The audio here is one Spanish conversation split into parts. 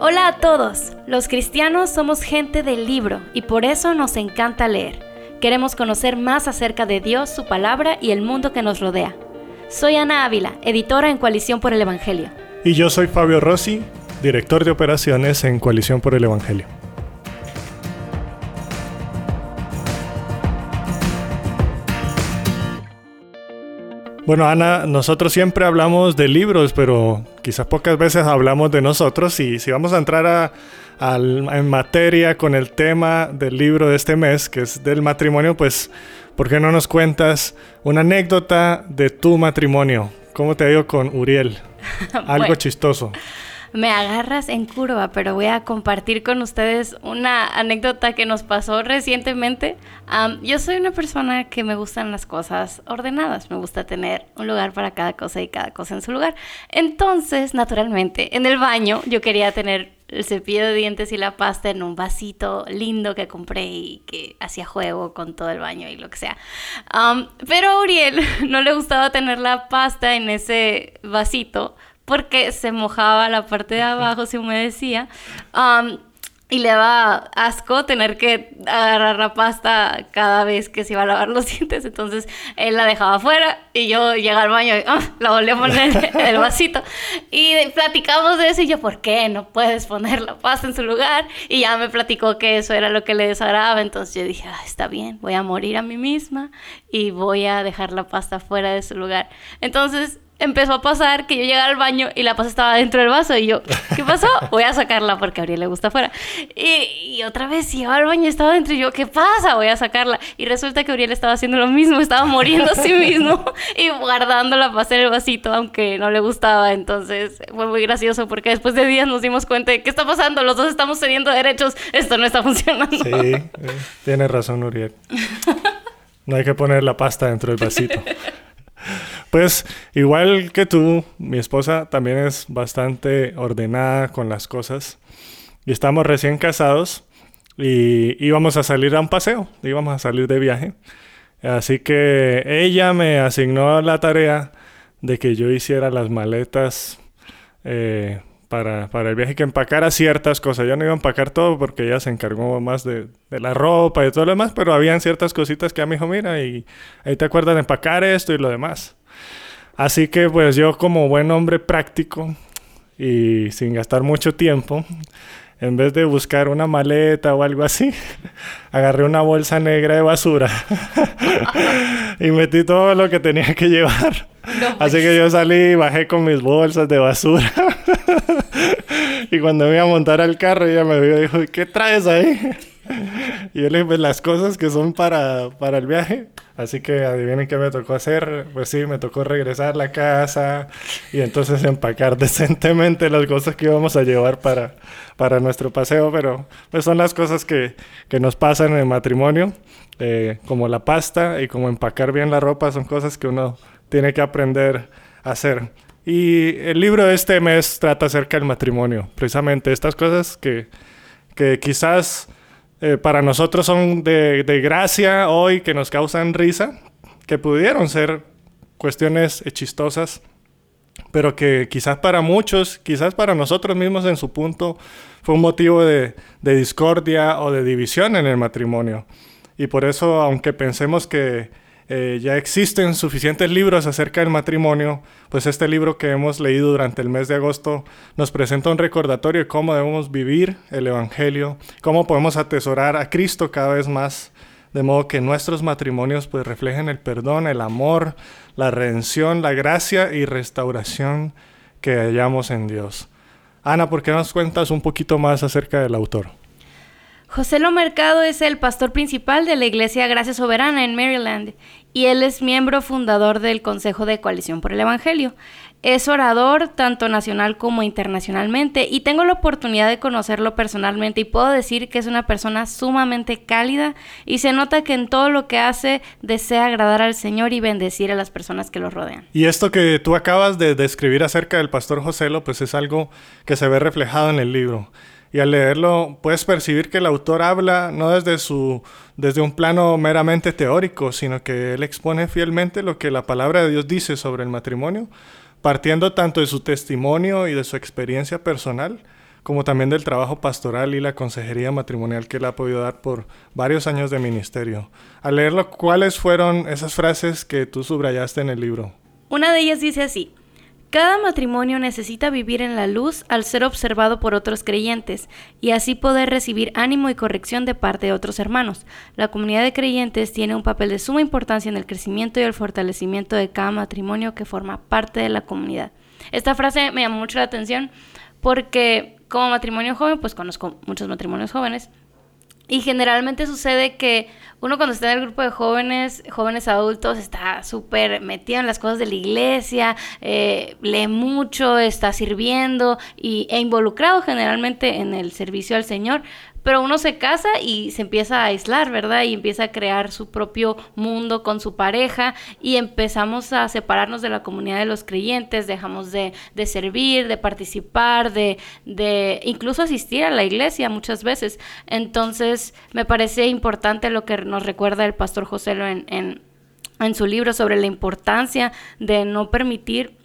Hola a todos. Los cristianos somos gente del libro y por eso nos encanta leer. Queremos conocer más acerca de Dios, su palabra y el mundo que nos rodea. Soy Ana Ávila, editora en Coalición por el Evangelio. Y yo soy Fabio Rossi, director de operaciones en Coalición por el Evangelio. Bueno, Ana, nosotros siempre hablamos de libros, pero quizás pocas veces hablamos de nosotros y si vamos a entrar en materia con el tema del libro de este mes, que es del matrimonio, pues, ¿por qué no nos cuentas una anécdota de tu matrimonio? ¿Cómo te ha ido con Uriel? Algo chistoso me agarras en curva, pero voy a compartir con ustedes una anécdota que nos pasó recientemente. yo soy una persona que me gustan las cosas ordenadas, me gusta tener un lugar para cada cosa y cada cosa en su lugar. Entonces, naturalmente, en el baño yo quería tener el cepillo de dientes y la pasta en un vasito lindo que compré y que hacía juego con todo el baño y lo que sea. pero a Uriel no le gustaba tener la pasta en ese vasito porque se mojaba la parte de abajo, se humedecía. Um, y le daba asco tener que agarrar la pasta cada vez que se iba a lavar los dientes. Entonces él la dejaba afuera y yo llegaba al baño y ah, la volví a poner en el vasito. Y platicamos de eso y yo, ¿por qué no puedes poner la pasta en su lugar? Y ya me platicó que eso era lo que le desagradaba. Entonces yo dije, ah, está bien, voy a morir a mí misma y voy a dejar la pasta fuera de su lugar. Entonces empezó a pasar que yo llegaba al baño y la pasta estaba dentro del vaso y yo, ¿qué pasó? Voy a sacarla porque a Ariel le gusta afuera. Y, otra vez llegaba al baño y estaba dentro y yo, ¿qué pasa? Voy a sacarla. Y resulta que Uriel estaba haciendo lo mismo, estaba muriendo a sí mismo y guardando la pasta en el vasito aunque no le gustaba. Entonces fue muy gracioso porque después de días nos dimos cuenta de qué está pasando, los dos estamos cediendo derechos, esto no está funcionando. Sí, eh, tiene razón Uriel. No hay que poner la pasta dentro del vasito. Pues igual que tú, mi esposa también es bastante ordenada con las cosas. Y estamos recién casados y íbamos a salir a un paseo, íbamos a salir de viaje. Así que ella me asignó la tarea de que yo hiciera las maletas eh, para, el viaje, que empacara ciertas cosas. Yo no iba a empacar todo porque ella se encargó más de, la ropa y todo lo demás, pero habían ciertas cositas que a me dijo, mira, y ahí te acuerdas de empacar esto y lo demás. Así que pues yo como buen hombre práctico y sin gastar mucho tiempo, en vez de buscar una maleta o algo así, agarré una bolsa negra de basura y metí todo lo que tenía que llevar. Así que yo salí y bajé con mis bolsas de basura. y cuando me iba a montar al carro, ella me vio y dijo, ¿qué traes ahí? Y yo le dije, pues las cosas que son para, para el viaje. Así que adivinen qué me tocó hacer. Pues sí, me tocó regresar a la casa y entonces empacar decentemente las cosas que íbamos a llevar para, para nuestro paseo. Pero pues son las cosas que, que nos pasan en el matrimonio, eh, como la pasta y como empacar bien la ropa, son cosas que uno tiene que aprender a hacer. Y el libro de este mes trata acerca del matrimonio, precisamente estas cosas que, que quizás eh, para nosotros son de, gracia hoy, que nos causan risa, que pudieron ser cuestiones chistosas, pero que quizás para muchos, quizás para nosotros mismos en su punto, fue un motivo de, de discordia o de división en el matrimonio. Y por eso, aunque pensemos que eh, ya existen suficientes libros acerca del matrimonio, pues este libro que hemos leído durante el mes de agosto nos presenta un recordatorio de cómo debemos vivir el Evangelio, cómo podemos atesorar a Cristo cada vez más, de modo que nuestros matrimonios pues reflejen el perdón, el amor, la redención, la gracia y restauración que hallamos en Dios. Ana, ¿por qué nos cuentas un poquito más acerca del autor? José Lo Mercado es el pastor principal de la Iglesia Gracia Soberana en Maryland y él es miembro fundador del Consejo de Coalición por el Evangelio. Es orador tanto nacional como internacionalmente y tengo la oportunidad de conocerlo personalmente y puedo decir que es una persona sumamente cálida y se nota que en todo lo que hace desea agradar al Señor y bendecir a las personas que lo rodean. Y esto que tú acabas de describir acerca del pastor José Lo, pues es algo que se ve reflejado en el libro y al leerlo puedes percibir que el autor habla no desde, su, desde un plano meramente teórico, sino que él expone fielmente lo que la palabra de Dios dice sobre el matrimonio, partiendo tanto de su testimonio y de su experiencia personal, como también del trabajo pastoral y la consejería matrimonial que él ha podido dar por varios años de ministerio. Al leerlo, ¿cuáles fueron esas frases que tú subrayaste en el libro? Una de ellas dice así, cada matrimonio necesita vivir en la luz al ser observado por otros creyentes y así poder recibir ánimo y corrección de parte de otros hermanos. La comunidad de creyentes tiene un papel de suma importancia en el crecimiento y el fortalecimiento de cada matrimonio que forma parte de la comunidad. Esta frase me llamó mucho la atención porque como matrimonio joven, pues conozco muchos matrimonios jóvenes y generalmente sucede que uno cuando está en el grupo de jóvenes, jóvenes adultos, está súper metido en las cosas de la iglesia, eh, lee mucho, está sirviendo y, e involucrado generalmente en el servicio al Señor, pero uno se casa y se empieza a aislar, ¿verdad? Y empieza a crear su propio mundo con su pareja y empezamos a separarnos de la comunidad de los creyentes, dejamos de, servir, de participar, de, de, incluso asistir a la iglesia muchas veces. Entonces, me parece importante lo que nos recuerda el pastor José en, en, en su libro sobre la importancia de no permitir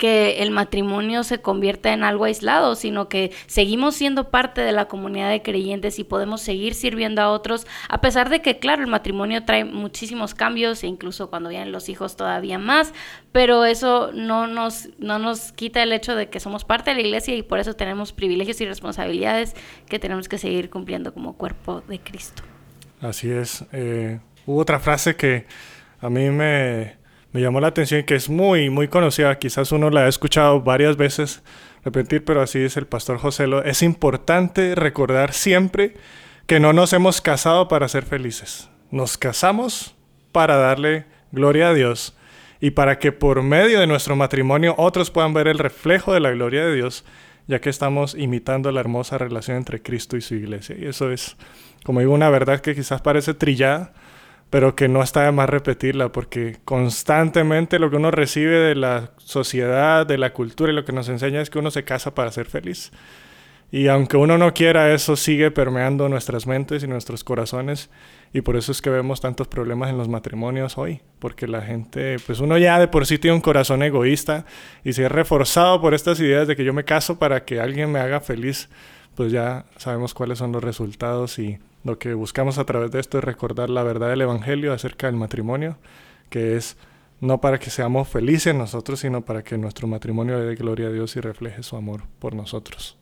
que el matrimonio se convierta en algo aislado, sino que seguimos siendo parte de la comunidad de creyentes y podemos seguir sirviendo a otros, a pesar de que, claro, el matrimonio trae muchísimos cambios e incluso cuando vienen los hijos todavía más, pero eso no nos, no nos quita el hecho de que somos parte de la iglesia y por eso tenemos privilegios y responsabilidades que tenemos que seguir cumpliendo como cuerpo de Cristo. Así es. Eh, hubo otra frase que a mí me, me llamó la atención que es muy, muy conocida. Quizás uno la ha escuchado varias veces repetir, pero así es el pastor José. Es importante recordar siempre que no nos hemos casado para ser felices. Nos casamos para darle gloria a Dios y para que por medio de nuestro matrimonio otros puedan ver el reflejo de la gloria de Dios, ya que estamos imitando la hermosa relación entre Cristo y su iglesia. Y eso es, como digo, una verdad que quizás parece trillada, pero que no está de más repetirla, porque constantemente lo que uno recibe de la sociedad, de la cultura y lo que nos enseña es que uno se casa para ser feliz. Y aunque uno no quiera, eso sigue permeando nuestras mentes y nuestros corazones. Y por eso es que vemos tantos problemas en los matrimonios hoy. Porque la gente, pues uno ya de por sí tiene un corazón egoísta. Y si es reforzado por estas ideas de que yo me caso para que alguien me haga feliz, pues ya sabemos cuáles son los resultados y lo que buscamos a través de esto es recordar la verdad del Evangelio acerca del matrimonio, que es no para que seamos felices nosotros, sino para que nuestro matrimonio le dé gloria a Dios y refleje su amor por nosotros.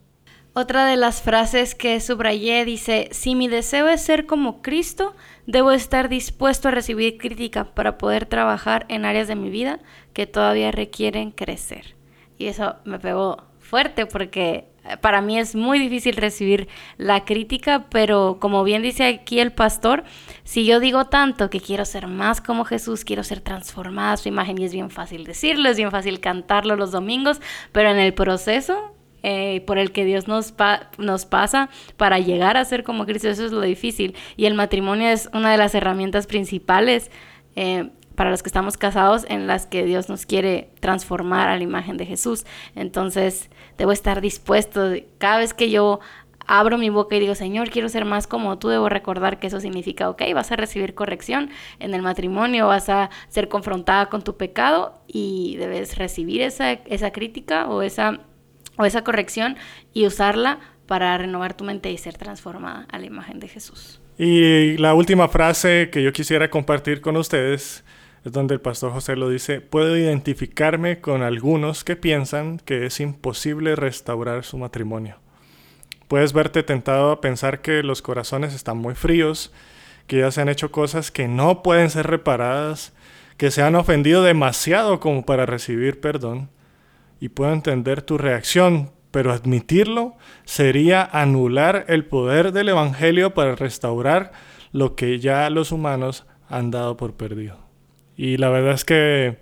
Otra de las frases que subrayé dice, si mi deseo es ser como Cristo, debo estar dispuesto a recibir crítica para poder trabajar en áreas de mi vida que todavía requieren crecer. Y eso me pegó fuerte porque para mí es muy difícil recibir la crítica, pero como bien dice aquí el pastor, si yo digo tanto que quiero ser más como Jesús, quiero ser transformada su imagen, y es bien fácil decirlo, es bien fácil cantarlo los domingos, pero en el proceso eh, por el que Dios nos, nos pasa para llegar a ser como Cristo, eso es lo difícil. Y el matrimonio es una de las herramientas principales. Eh, para los que estamos casados en las que Dios nos quiere transformar a la imagen de Jesús. Entonces, debo estar dispuesto. Cada vez que yo abro mi boca y digo, Señor, quiero ser más como tú, debo recordar que eso significa, ok, vas a recibir corrección en el matrimonio, vas a ser confrontada con tu pecado y debes recibir esa, crítica o o esa corrección y usarla para renovar tu mente y ser transformada a la imagen de Jesús. Y la última frase que yo quisiera compartir con ustedes donde el pastor José lo dice, puedo identificarme con algunos que piensan que es imposible restaurar su matrimonio. Puedes verte tentado a pensar que los corazones están muy fríos, que ya se han hecho cosas que no pueden ser reparadas, que se han ofendido demasiado como para recibir perdón. Y puedo entender tu reacción, pero admitirlo sería anular el poder del Evangelio para restaurar lo que ya los humanos han dado por perdido. Y la verdad es que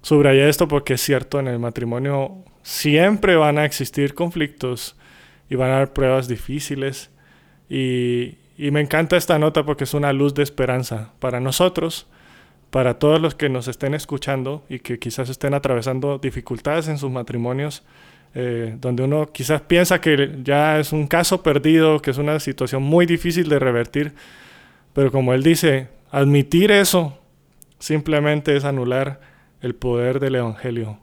subrayé esto porque es cierto, en el matrimonio siempre van a existir conflictos y van a haber pruebas difíciles. Y, y me encanta esta nota porque es una luz de esperanza para nosotros, para todos los que nos estén escuchando y que quizás estén atravesando dificultades en sus matrimonios. Eh, donde uno quizás piensa que ya es un caso perdido, que es una situación muy difícil de revertir, pero como él dice, admitir eso simplemente es anular el poder del Evangelio,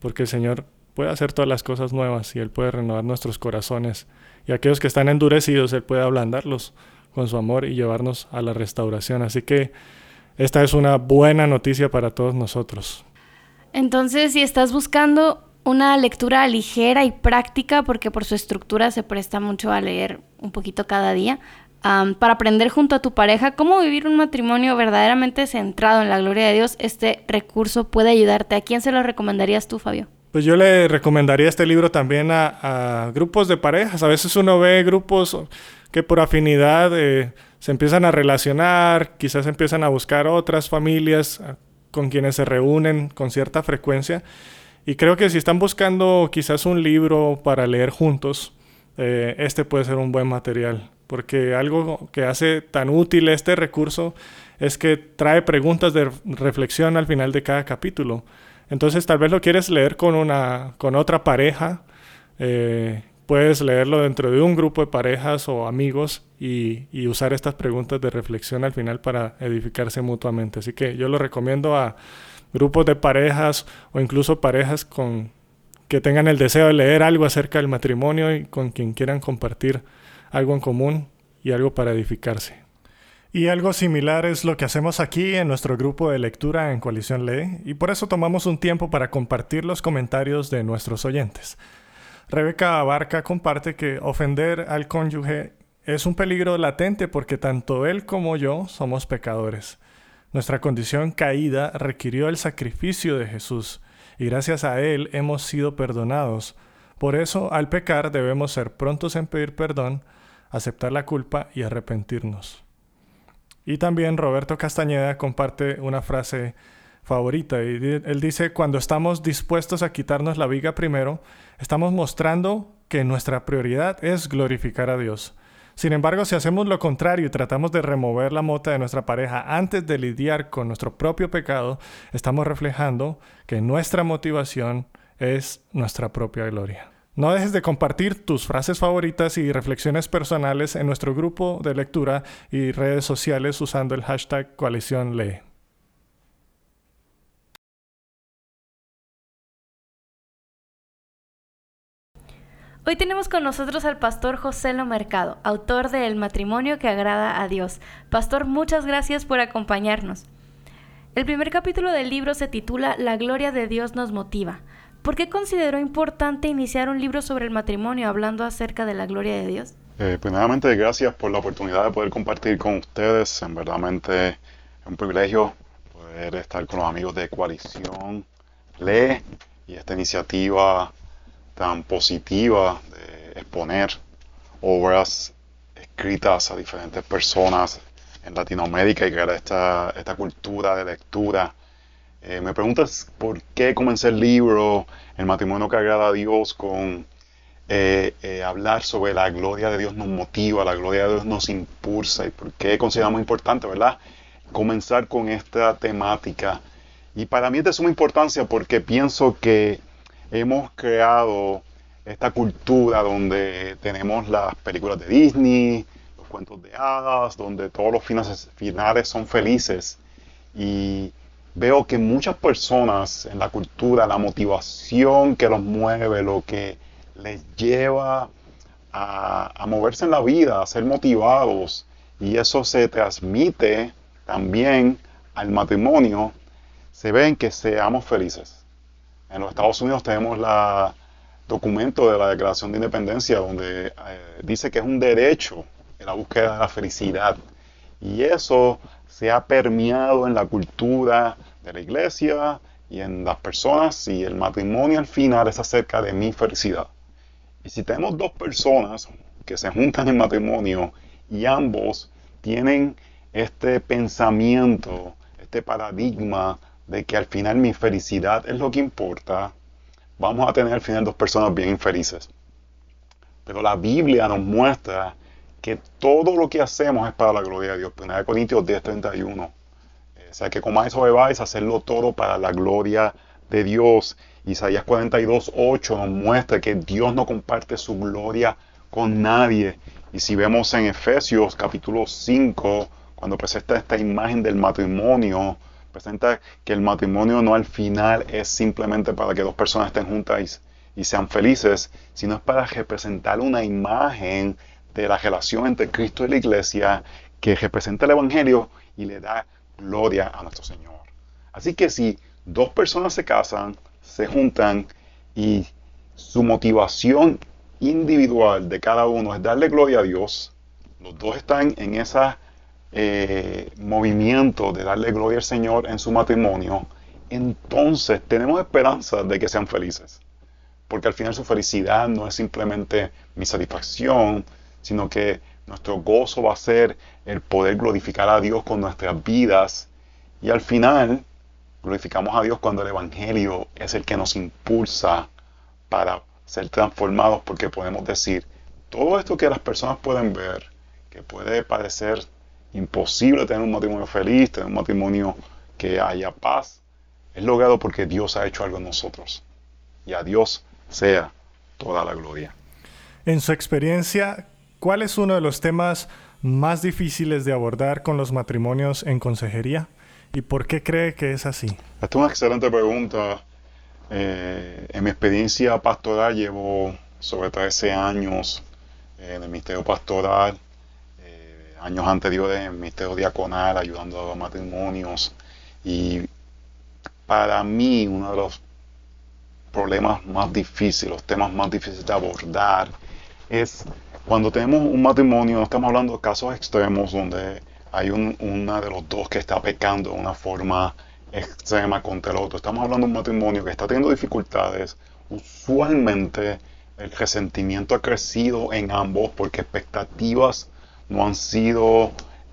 porque el Señor puede hacer todas las cosas nuevas y Él puede renovar nuestros corazones. Y aquellos que están endurecidos, Él puede ablandarlos con su amor y llevarnos a la restauración. Así que esta es una buena noticia para todos nosotros. Entonces, si estás buscando una lectura ligera y práctica, porque por su estructura se presta mucho a leer un poquito cada día, para aprender junto a tu pareja cómo vivir un matrimonio verdaderamente centrado en la gloria de Dios, este recurso puede ayudarte. ¿A quién se lo recomendarías tú, Fabio? Pues yo le recomendaría este libro también a, grupos de parejas. A veces uno ve grupos que por afinidad eh, se empiezan a relacionar, quizás empiezan a buscar otras familias ah, con quienes se reúnen con cierta frecuencia. Y creo que si están buscando quizás un libro para leer juntos, eh, este puede ser un buen material porque algo que hace tan útil este recurso es que trae preguntas de reflexión al final de cada capítulo. Entonces tal vez lo quieres leer con, una, con otra pareja, eh, puedes leerlo dentro de un grupo de parejas o amigos y, y, usar estas preguntas de reflexión al final para edificarse mutuamente. Así que yo lo recomiendo a grupos de parejas o incluso parejas con, que tengan el deseo de leer algo acerca del matrimonio y con quien quieran compartir algo en común y algo para edificarse. Y algo similar es lo que hacemos aquí en nuestro grupo de lectura en Coalición Lee, y por eso tomamos un tiempo para compartir los comentarios de nuestros oyentes. Rebeca Abarca comparte que ofender al cónyuge es un peligro latente porque tanto él como yo somos pecadores. Nuestra condición caída requirió el sacrificio de Jesús, y gracias a él hemos sido perdonados. Por eso, al pecar debemos ser prontos en pedir perdón, aceptar la culpa y arrepentirnos. Y también Roberto Castañeda comparte una frase favorita y él dice, cuando estamos dispuestos a quitarnos la viga primero, estamos mostrando que nuestra prioridad es glorificar a Dios. Sin embargo, si hacemos lo contrario y tratamos de remover la mota de nuestra pareja antes de lidiar con nuestro propio pecado, estamos reflejando que nuestra motivación es nuestra propia gloria. No dejes de compartir tus frases favoritas y reflexiones personales en nuestro grupo de lectura y redes sociales usando el hashtag coalición lee. Hoy tenemos con nosotros al pastor José Lo Mercado, autor de El matrimonio que agrada a Dios. Pastor, muchas gracias por acompañarnos. El primer capítulo del libro se titula La gloria de Dios nos motiva. ¿Por qué consideró importante iniciar un libro sobre el matrimonio hablando acerca de la gloria de Dios? Eh, primeramente, gracias por la oportunidad de poder compartir con ustedes. En verdaderamente es un privilegio poder estar con los amigos de Coalición Lee y esta iniciativa tan positiva de exponer obras escritas a diferentes personas en Latinoamérica y crear esta, esta cultura de lectura eh, me preguntas por qué comencé el libro, El matrimonio que agrada a Dios, con eh, eh, hablar sobre la gloria de Dios nos motiva, la gloria de Dios nos impulsa y por qué consideramos importante, ¿verdad? Comenzar con esta temática. Y para mí es de suma importancia porque pienso que hemos creado esta cultura donde tenemos las películas de Disney, los cuentos de hadas, donde todos los finales, finales son felices. Y veo que muchas personas en la cultura, la motivación que los mueve, lo que les lleva a, moverse en la vida, a ser motivados, y eso se transmite también al matrimonio, se ven que seamos felices. En los Estados Unidos tenemos el documento de la Declaración de Independencia donde eh, dice que es un derecho en la búsqueda de la felicidad. Y eso se ha permeado en la cultura de la iglesia y en las personas y el matrimonio al final es acerca de mi felicidad. Y si tenemos dos personas que se juntan en matrimonio y ambos tienen este pensamiento, este paradigma de que al final mi felicidad es lo que importa, vamos a tener al final dos personas bien infelices. Pero la Biblia nos muestra que todo lo que hacemos es para la gloria de Dios. 1 Corintios 10:31. Eh, o sea, que comáis o bebáis, hacerlo todo para la gloria de Dios. Isaías 42:8 nos muestra que Dios no comparte su gloria con nadie. Y si vemos en Efesios capítulo 5, cuando presenta esta imagen del matrimonio, presenta que el matrimonio no al final es simplemente para que dos personas estén juntas y sean felices, sino es para representar una imagen de la relación entre Cristo y la iglesia que representa el Evangelio y le da gloria a nuestro Señor. Así que si dos personas se casan, se juntan y su motivación individual de cada uno es darle gloria a Dios, los dos están en ese eh, movimiento de darle gloria al Señor en su matrimonio, entonces tenemos esperanza de que sean felices. Porque al final su felicidad no es simplemente mi satisfacción, sino que nuestro gozo va a ser el poder glorificar a Dios con nuestras vidas. Y al final glorificamos a Dios cuando el Evangelio es el que nos impulsa para ser transformados, porque podemos decir, todo esto que las personas pueden ver, que puede parecer imposible tener un matrimonio feliz, tener un matrimonio que haya paz, es logrado porque Dios ha hecho algo en nosotros. Y a Dios sea toda la gloria. En su experiencia, ¿cuál es uno de los temas más difíciles de abordar con los matrimonios en consejería? ¿Y por qué cree que es así? Es una excelente pregunta. Eh, en mi experiencia pastoral llevo sobre 13 años en el ministerio pastoral, eh, años anteriores en el ministerio diaconal, ayudando a matrimonios. Y para mí uno de los problemas más difíciles, los temas más difíciles de abordar, es cuando tenemos un matrimonio, no estamos hablando de casos extremos donde hay un, una de los dos que está pecando de una forma extrema contra el otro. Estamos hablando de un matrimonio que está teniendo dificultades. Usualmente el resentimiento ha crecido en ambos porque expectativas no han sido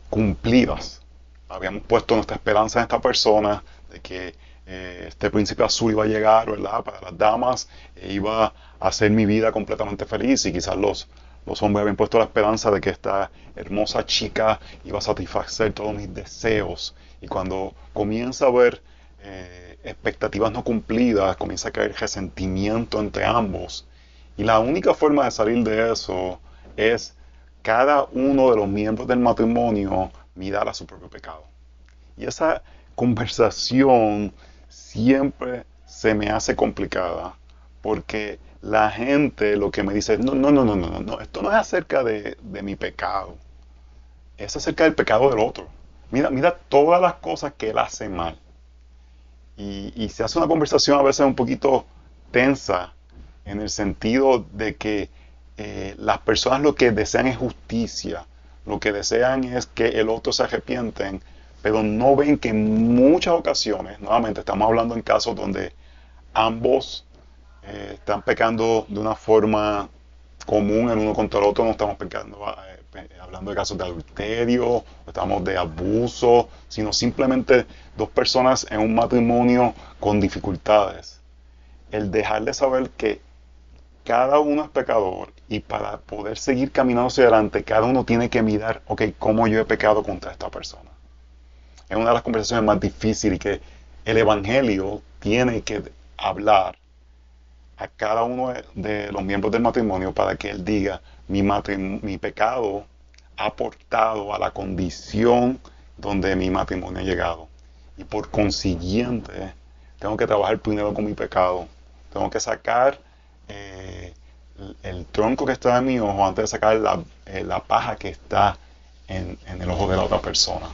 cumplidas. Habíamos puesto nuestra esperanza en esta persona de que eh, este príncipe azul iba a llegar, ¿verdad? Para las damas, e iba a hacer mi vida completamente feliz y quizás los, los hombres habían puesto la esperanza de que esta hermosa chica iba a satisfacer todos mis deseos. Y cuando comienza a haber eh, expectativas no cumplidas, comienza a caer resentimiento entre ambos. Y la única forma de salir de eso es cada uno de los miembros del matrimonio mirar a su propio pecado. Y esa conversación siempre se me hace complicada porque la gente lo que me dice, no, no, no, no, no, no, esto no es acerca de, mi pecado, es acerca del pecado del otro. Mira, mira todas las cosas que él hace mal. Y, se hace una conversación a veces un poquito tensa en el sentido de que eh, las personas lo que desean es justicia, lo que desean es que el otro se arrepienten, pero no ven que en muchas ocasiones, nuevamente estamos hablando en casos donde ambos eh, están pecando de una forma común el uno contra el otro, no estamos pecando, eh, hablando de casos de adulterio, estamos de abuso, sino simplemente dos personas en un matrimonio con dificultades. El dejarle saber que cada uno es pecador y para poder seguir caminando hacia adelante, cada uno tiene que mirar, ok, cómo yo he pecado contra esta persona es una de las conversaciones más difíciles que el Evangelio tiene que hablar a cada uno de los miembros del matrimonio para que él diga, mi, mi pecado ha aportado a la condición donde mi matrimonio ha llegado. Y por consiguiente, tengo que trabajar primero con mi pecado. Tengo que sacar eh, el, tronco que está en mi ojo antes de sacar la, eh, paja que está en el ojo de la otra persona.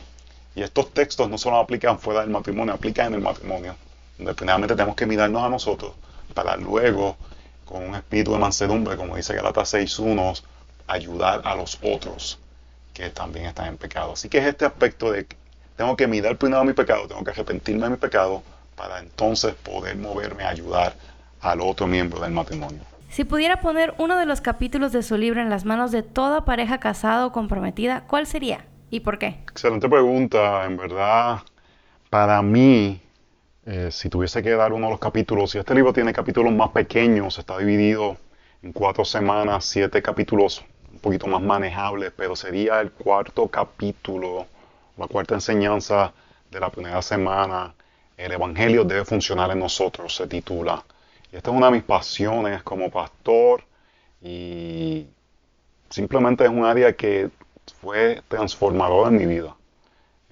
Y estos textos no solo aplican fuera del matrimonio, aplican en el matrimonio. Donde tenemos que mirarnos a nosotros para luego, con un espíritu de mansedumbre, como dice Galatas 6.1, ayudar a los otros que también están en pecado. Así que es este aspecto de que tengo que mirar primero mi pecado, tengo que arrepentirme de mi pecado para entonces poder moverme a ayudar al otro miembro del matrimonio. Si pudiera poner uno de los capítulos de su libro en las manos de toda pareja casada o comprometida, ¿cuál sería? ¿Y por qué? Excelente pregunta. En verdad, para mí, eh, si tuviese que dar uno de los capítulos, si este libro tiene capítulos más pequeños, está dividido en cuatro semanas, siete capítulos un poquito más manejables, pero sería el cuarto capítulo, la cuarta enseñanza de la primera semana. El Evangelio debe funcionar en nosotros, se titula. Y esta es una de mis pasiones como pastor y simplemente es un área que fue transformador en mi vida.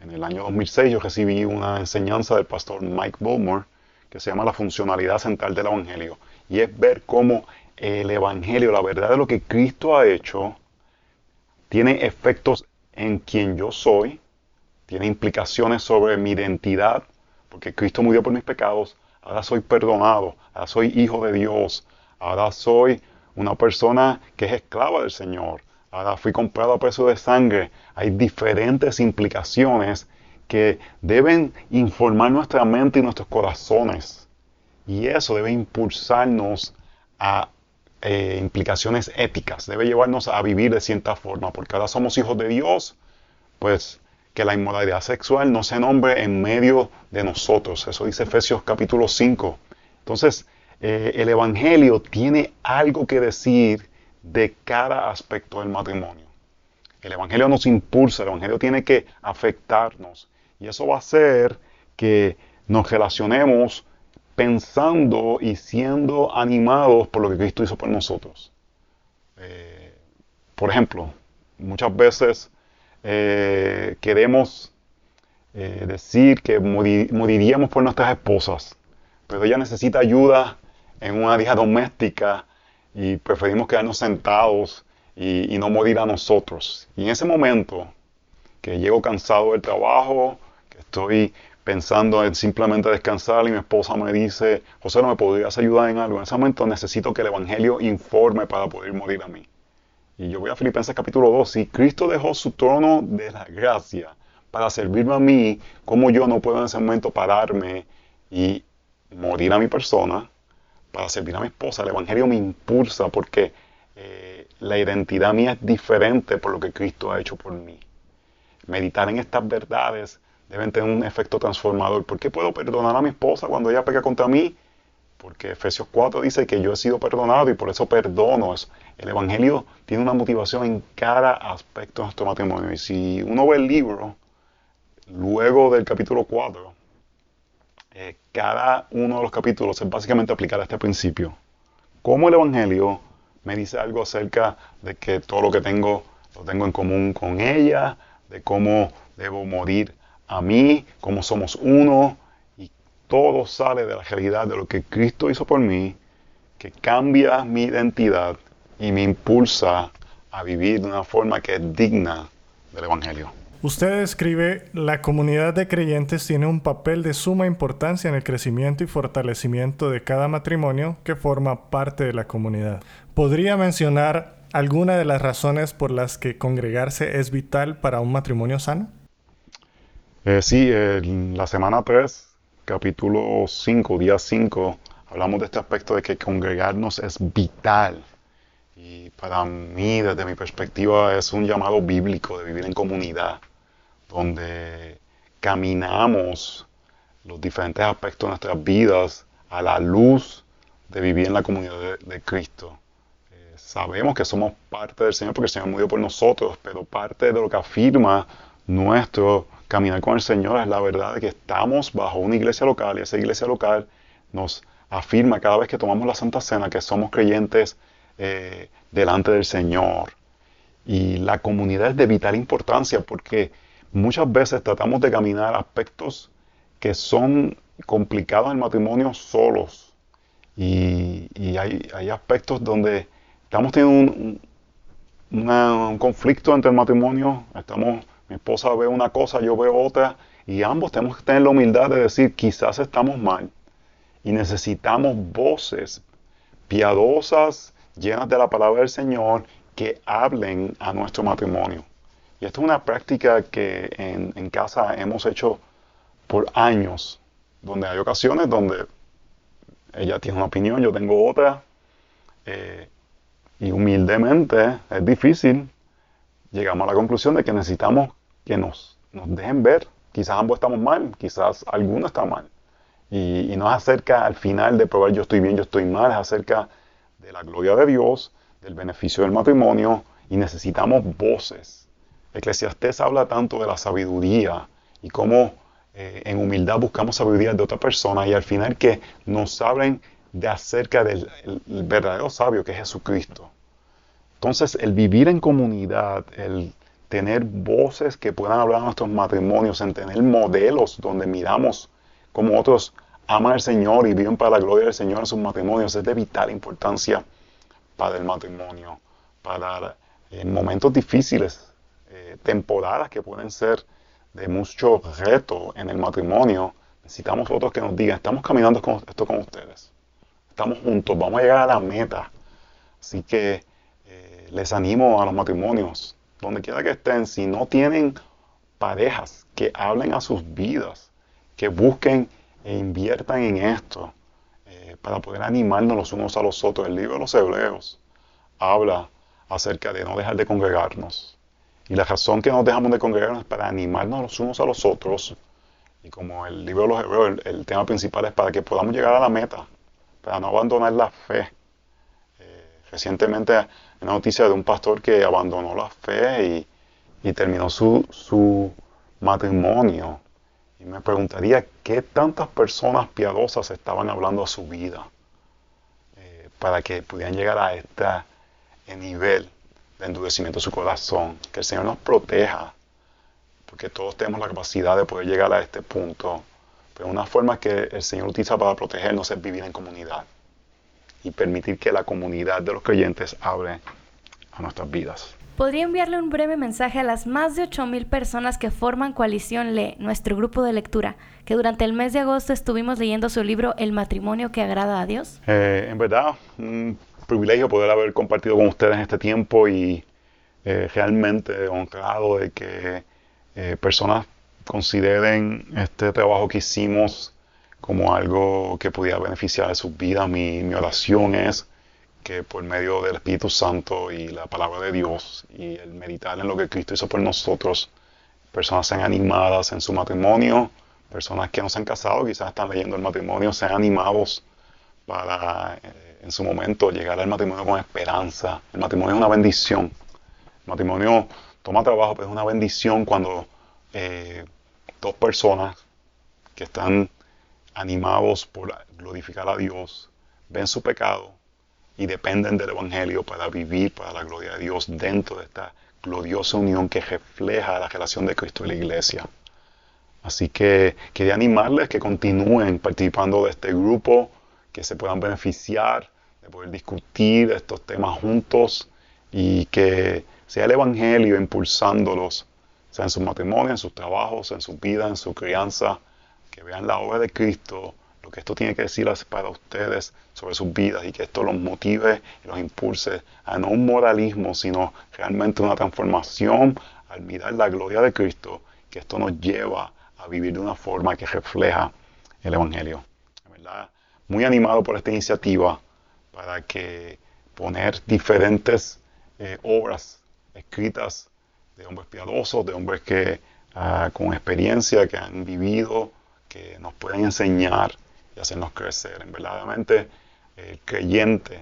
En el año 2006 yo recibí una enseñanza del pastor Mike Bowmore, que se llama la funcionalidad central del Evangelio. Y es ver cómo el Evangelio, la verdad de lo que Cristo ha hecho, tiene efectos en quien yo soy, tiene implicaciones sobre mi identidad, porque Cristo murió por mis pecados, ahora soy perdonado, ahora soy hijo de Dios, ahora soy una persona que es esclava del Señor, ahora fui comprado a precio de sangre. Hay diferentes implicaciones que deben informar nuestra mente y nuestros corazones. Y eso debe impulsarnos a eh, implicaciones éticas, debe llevarnos a vivir de cierta forma, porque ahora somos hijos de Dios, pues que la inmoralidad sexual no se nombre en medio de nosotros. Eso dice Efesios capítulo 5. Entonces, eh, el Evangelio tiene algo que decir de cada aspecto del matrimonio. El Evangelio nos impulsa, el Evangelio tiene que afectarnos. Y eso va a hacer que nos relacionemos pensando y siendo animados por lo que Cristo hizo por nosotros. Eh, por ejemplo, muchas veces eh, queremos eh, decir que moriríamos por nuestras esposas, pero ella necesita ayuda en una vida doméstica y preferimos quedarnos sentados y, y no morir a nosotros. Y en ese momento que llego cansado del trabajo, que estoy pensando en simplemente descansar y mi esposa me dice, José, ¿no me podrías ayudar en algo? En ese momento necesito que el Evangelio informe para poder morir a mí. Y yo voy a Filipenses capítulo 2. Si Cristo dejó su trono de la gracia para servirme a mí, ¿cómo yo no puedo en ese momento pararme y morir a mi persona para servir a mi esposa? El Evangelio me impulsa porque eh, la identidad mía es diferente por lo que Cristo ha hecho por mí. Meditar en estas verdades deben tener un efecto transformador. ¿Por qué puedo perdonar a mi esposa cuando ella pega contra mí? Porque Efesios 4 dice que yo he sido perdonado y por eso perdono. El Evangelio tiene una motivación en cada aspecto de nuestro matrimonio. Y si uno ve el libro, luego del capítulo 4, eh, cada uno de los capítulos es básicamente aplicar este principio. Cómo el Evangelio me dice algo acerca de que todo lo que tengo lo tengo en común con ella, de cómo debo morir a mí, como somos uno, y todo sale de la realidad de lo que Cristo hizo por mí, que cambia mi identidad y me impulsa a vivir de una forma que es digna del Evangelio. Usted escribe, la comunidad de creyentes tiene un papel de suma importancia en el crecimiento y fortalecimiento de cada matrimonio que forma parte de la comunidad. ¿Podría mencionar alguna de las razones por las que congregarse es vital para un matrimonio sano? Eh, sí, en la semana 3, capítulo 5, día 5, hablamos de este aspecto de que congregarnos es vital. Y para mí, desde mi perspectiva, es un llamado bíblico de vivir en comunidad, donde caminamos los diferentes aspectos de nuestras vidas a la luz de vivir en la comunidad de, Cristo. Eh, sabemos que somos parte del Señor porque el Señor murió por nosotros, pero parte de lo que afirma nuestro caminar con el Señor es la verdad de que estamos bajo una iglesia local y esa iglesia local nos afirma cada vez que tomamos la Santa Cena que somos creyentes eh, delante del Señor. Y la comunidad es de vital importancia porque muchas veces tratamos de caminar aspectos que son complicados en matrimonio solos. Y, hay, aspectos donde estamos teniendo un, un conflicto entre el matrimonio, estamos mi esposa ve una cosa, yo veo otra, y ambos tenemos que tener la humildad de decir, quizás estamos mal, y necesitamos voces piadosas, llenas de la palabra del Señor, que hablen a nuestro matrimonio. Y esto es una práctica que en, casa hemos hecho por años, donde hay ocasiones donde ella tiene una opinión, yo tengo otra, eh, y humildemente es difícil llegamos a la conclusión de que necesitamos que nos, nos dejen ver. Quizás ambos estamos mal, quizás alguno está mal. Y, y no es acerca al final de probar yo estoy bien, yo estoy mal, es acerca de la gloria de Dios, del beneficio del matrimonio y necesitamos voces. Eclesiastés habla tanto de la sabiduría y cómo eh, en humildad buscamos sabiduría de otra persona y al final que nos hablen de acerca del verdadero sabio que es Jesucristo. Entonces, el vivir en comunidad, el tener voces que puedan hablar a nuestros matrimonios, en tener modelos donde miramos cómo otros aman al Señor y viven para la gloria del Señor en sus matrimonios. Es de vital importancia para el matrimonio, para en momentos difíciles, temporadas que pueden ser de mucho reto en el matrimonio. Necesitamos otros que nos digan, estamos caminando con, esto con ustedes. Estamos juntos, vamos a llegar a la meta. Así que eh, les animo a los matrimonios, donde quiera que estén, si no tienen parejas que hablen a sus vidas, que busquen e inviertan en esto eh, para poder animarnos los unos a los otros. El libro de los Hebreos habla acerca de no dejar de congregarnos. Y la razón que nos dejamos de congregarnos es para animarnos los unos a los otros. Y como el libro de los Hebreos, el, tema principal es para que podamos llegar a la meta, para no abandonar la fe. Eh, recientemente una noticia de un pastor que abandonó la fe y, y terminó su, su matrimonio. Y me preguntaría qué tantas personas piadosas estaban hablando a su vida eh, para que pudieran llegar a este nivel de endurecimiento de su corazón. Que el Señor nos proteja, porque todos tenemos la capacidad de poder llegar a este punto. Pero una forma que el Señor utiliza para protegernos es vivir en comunidad y permitir que la comunidad de los creyentes abre a nuestras vidas. ¿Podría enviarle un breve mensaje a las más de 8.000 personas que forman Coalición Le, nuestro grupo de lectura, que durante el mes de agosto estuvimos leyendo su libro El matrimonio que agrada a Dios? Eh, en verdad, un privilegio poder haber compartido con ustedes este tiempo y eh, realmente honrado de que eh, personas consideren este trabajo que hicimos como algo que pudiera beneficiar de sus vidas. Mi, mi oración es que por medio del Espíritu Santo y la palabra de Dios y el meditar en lo que Cristo hizo por nosotros, personas sean animadas en su matrimonio, personas que no se han casado, quizás están leyendo el matrimonio, sean animados para eh, en su momento llegar al matrimonio con esperanza. El matrimonio es una bendición. El matrimonio toma trabajo, pero es una bendición cuando eh, dos personas que están animados por glorificar a Dios, ven su pecado, y dependen del Evangelio para vivir para la gloria de Dios dentro de esta gloriosa unión que refleja la relación de Cristo y la iglesia. Así que quería animarles que continúen participando de este grupo, que se puedan beneficiar de poder discutir estos temas juntos y que sea el Evangelio impulsándolos, sea en sus matrimonios, en sus trabajos, en su vida, en su crianza, que vean la obra de Cristo lo que esto tiene que decir para ustedes sobre sus vidas y que esto los motive y los impulse a no un moralismo, sino realmente una transformación al mirar la gloria de Cristo, que esto nos lleva a vivir de una forma que refleja el Evangelio. verdad, muy animado por esta iniciativa para que poner diferentes eh, obras escritas de hombres piadosos, de hombres que ah, con experiencia, que han vivido, que nos pueden enseñar y hacernos crecer. En el creyente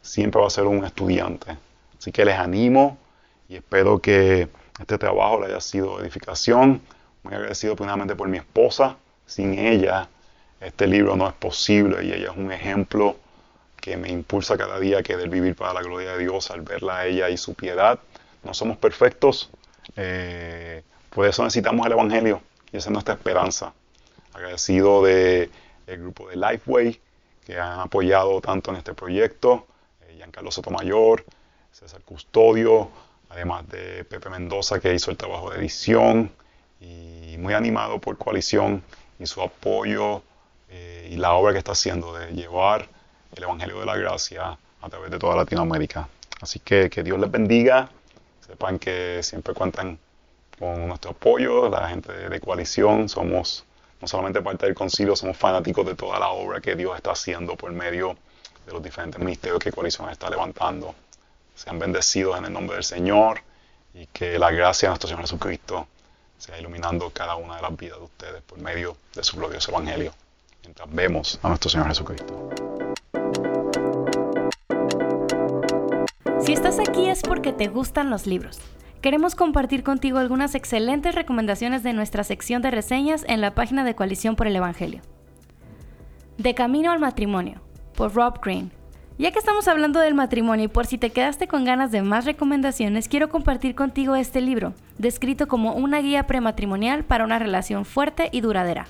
siempre va a ser un estudiante. Así que les animo y espero que este trabajo le haya sido edificación. Muy agradecido primeramente por mi esposa. Sin ella este libro no es posible y ella es un ejemplo que me impulsa cada día a querer vivir para la gloria de Dios al verla a ella y su piedad. No somos perfectos, eh, por eso necesitamos el Evangelio y esa es nuestra esperanza. Agradecido de el grupo de Lifeway, que han apoyado tanto en este proyecto, eh, Giancarlo Sotomayor, César Custodio, además de Pepe Mendoza, que hizo el trabajo de edición, y muy animado por Coalición y su apoyo eh, y la obra que está haciendo de llevar el Evangelio de la Gracia a través de toda Latinoamérica. Así que que Dios les bendiga, sepan que siempre cuentan con nuestro apoyo, la gente de Coalición, somos no solamente parte del concilio, somos fanáticos de toda la obra que Dios está haciendo por medio de los diferentes ministerios que Coalición está levantando. Sean bendecidos en el nombre del Señor y que la gracia de nuestro Señor Jesucristo sea iluminando cada una de las vidas de ustedes por medio de su glorioso Evangelio. Mientras vemos a nuestro Señor Jesucristo. Si estás aquí es porque te gustan los libros queremos compartir contigo algunas excelentes recomendaciones de nuestra sección de reseñas en la página de Coalición por el Evangelio. De Camino al Matrimonio, por Rob Green. Ya que estamos hablando del matrimonio y por si te quedaste con ganas de más recomendaciones, quiero compartir contigo este libro, descrito como una guía prematrimonial para una relación fuerte y duradera.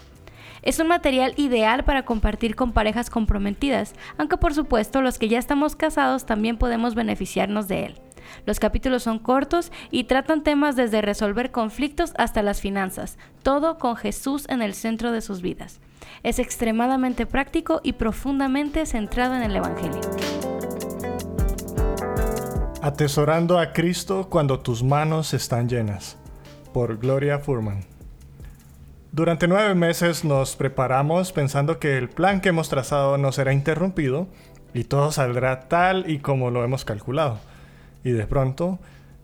Es un material ideal para compartir con parejas comprometidas, aunque por supuesto los que ya estamos casados también podemos beneficiarnos de él. Los capítulos son cortos y tratan temas desde resolver conflictos hasta las finanzas, todo con Jesús en el centro de sus vidas. Es extremadamente práctico y profundamente centrado en el Evangelio. Atesorando a Cristo cuando tus manos están llenas. Por Gloria Furman. Durante nueve meses nos preparamos pensando que el plan que hemos trazado no será interrumpido y todo saldrá tal y como lo hemos calculado. Y de pronto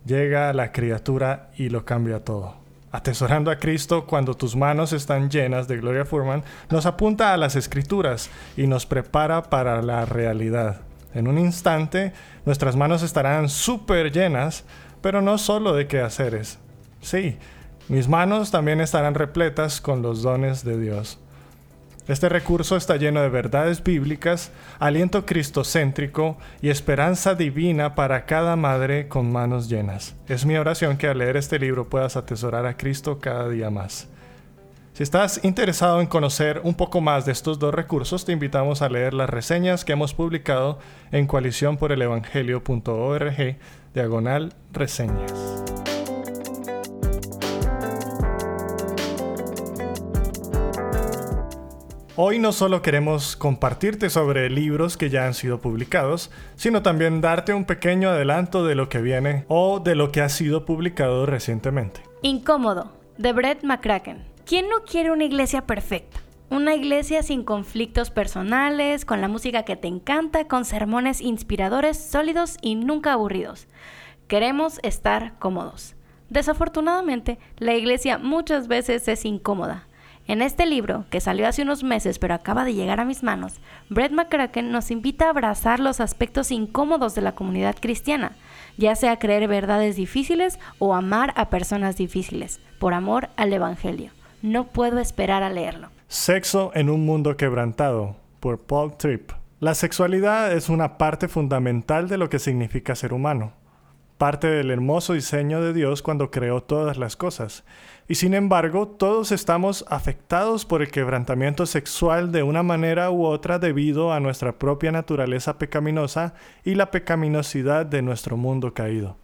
llega la criatura y lo cambia todo. Atesorando a Cristo cuando tus manos están llenas de Gloria Furman, nos apunta a las escrituras y nos prepara para la realidad. En un instante, nuestras manos estarán súper llenas, pero no solo de quehaceres. Sí, mis manos también estarán repletas con los dones de Dios. Este recurso está lleno de verdades bíblicas, aliento cristocéntrico y esperanza divina para cada madre con manos llenas. Es mi oración que al leer este libro puedas atesorar a Cristo cada día más. Si estás interesado en conocer un poco más de estos dos recursos, te invitamos a leer las reseñas que hemos publicado en coaliciónporelevangelio.org, diagonal reseñas. Hoy no solo queremos compartirte sobre libros que ya han sido publicados, sino también darte un pequeño adelanto de lo que viene o de lo que ha sido publicado recientemente. Incómodo, de Brett McCracken. ¿Quién no quiere una iglesia perfecta? Una iglesia sin conflictos personales, con la música que te encanta, con sermones inspiradores, sólidos y nunca aburridos. Queremos estar cómodos. Desafortunadamente, la iglesia muchas veces es incómoda. En este libro, que salió hace unos meses pero acaba de llegar a mis manos, Brett McCracken nos invita a abrazar los aspectos incómodos de la comunidad cristiana, ya sea creer verdades difíciles o amar a personas difíciles, por amor al Evangelio. No puedo esperar a leerlo. Sexo en un mundo quebrantado, por Paul Tripp. La sexualidad es una parte fundamental de lo que significa ser humano parte del hermoso diseño de Dios cuando creó todas las cosas. Y sin embargo, todos estamos afectados por el quebrantamiento sexual de una manera u otra debido a nuestra propia naturaleza pecaminosa y la pecaminosidad de nuestro mundo caído.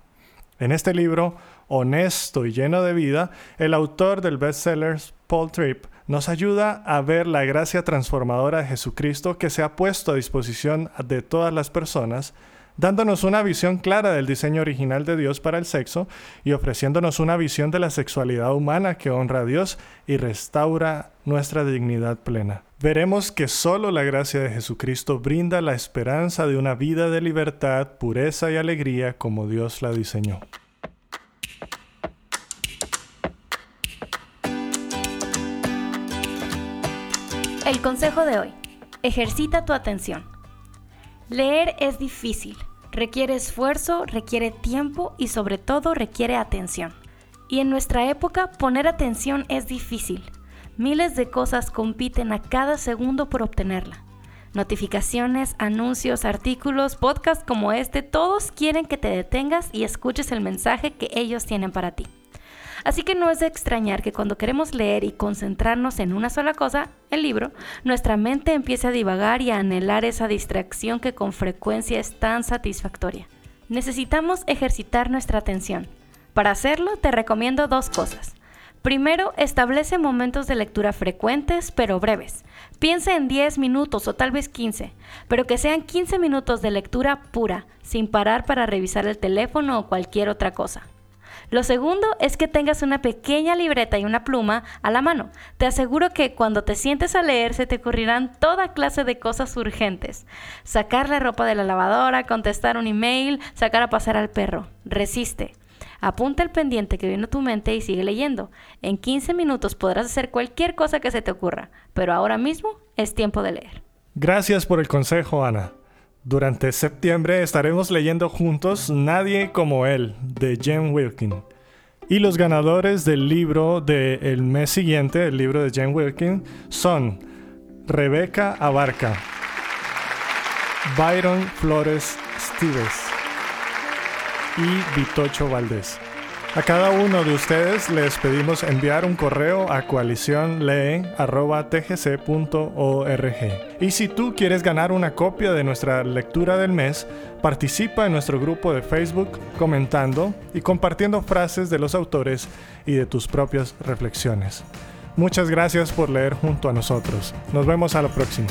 En este libro, honesto y lleno de vida, el autor del bestseller Paul Tripp nos ayuda a ver la gracia transformadora de Jesucristo que se ha puesto a disposición de todas las personas dándonos una visión clara del diseño original de Dios para el sexo y ofreciéndonos una visión de la sexualidad humana que honra a Dios y restaura nuestra dignidad plena. Veremos que solo la gracia de Jesucristo brinda la esperanza de una vida de libertad, pureza y alegría como Dios la diseñó. El consejo de hoy. Ejercita tu atención. Leer es difícil, requiere esfuerzo, requiere tiempo y sobre todo requiere atención. Y en nuestra época poner atención es difícil. Miles de cosas compiten a cada segundo por obtenerla. Notificaciones, anuncios, artículos, podcasts como este, todos quieren que te detengas y escuches el mensaje que ellos tienen para ti. Así que no es de extrañar que cuando queremos leer y concentrarnos en una sola cosa, el libro, nuestra mente empiece a divagar y a anhelar esa distracción que con frecuencia es tan satisfactoria. Necesitamos ejercitar nuestra atención. Para hacerlo te recomiendo dos cosas. Primero, establece momentos de lectura frecuentes pero breves. Piensa en 10 minutos o tal vez 15, pero que sean 15 minutos de lectura pura, sin parar para revisar el teléfono o cualquier otra cosa. Lo segundo es que tengas una pequeña libreta y una pluma a la mano. Te aseguro que cuando te sientes a leer se te ocurrirán toda clase de cosas urgentes. Sacar la ropa de la lavadora, contestar un email, sacar a pasar al perro. Resiste. Apunta el pendiente que viene a tu mente y sigue leyendo. En 15 minutos podrás hacer cualquier cosa que se te ocurra, pero ahora mismo es tiempo de leer. Gracias por el consejo, Ana. Durante septiembre estaremos leyendo juntos Nadie como él, de Jen Wilkin. Y los ganadores del libro del mes siguiente, el libro de Jen Wilkin, son Rebeca Abarca, Byron Flores Stevens y Vitocho Valdés. A cada uno de ustedes les pedimos enviar un correo a coaliciónlee.tgc.org. Y si tú quieres ganar una copia de nuestra lectura del mes, participa en nuestro grupo de Facebook comentando y compartiendo frases de los autores y de tus propias reflexiones. Muchas gracias por leer junto a nosotros. Nos vemos a la próxima.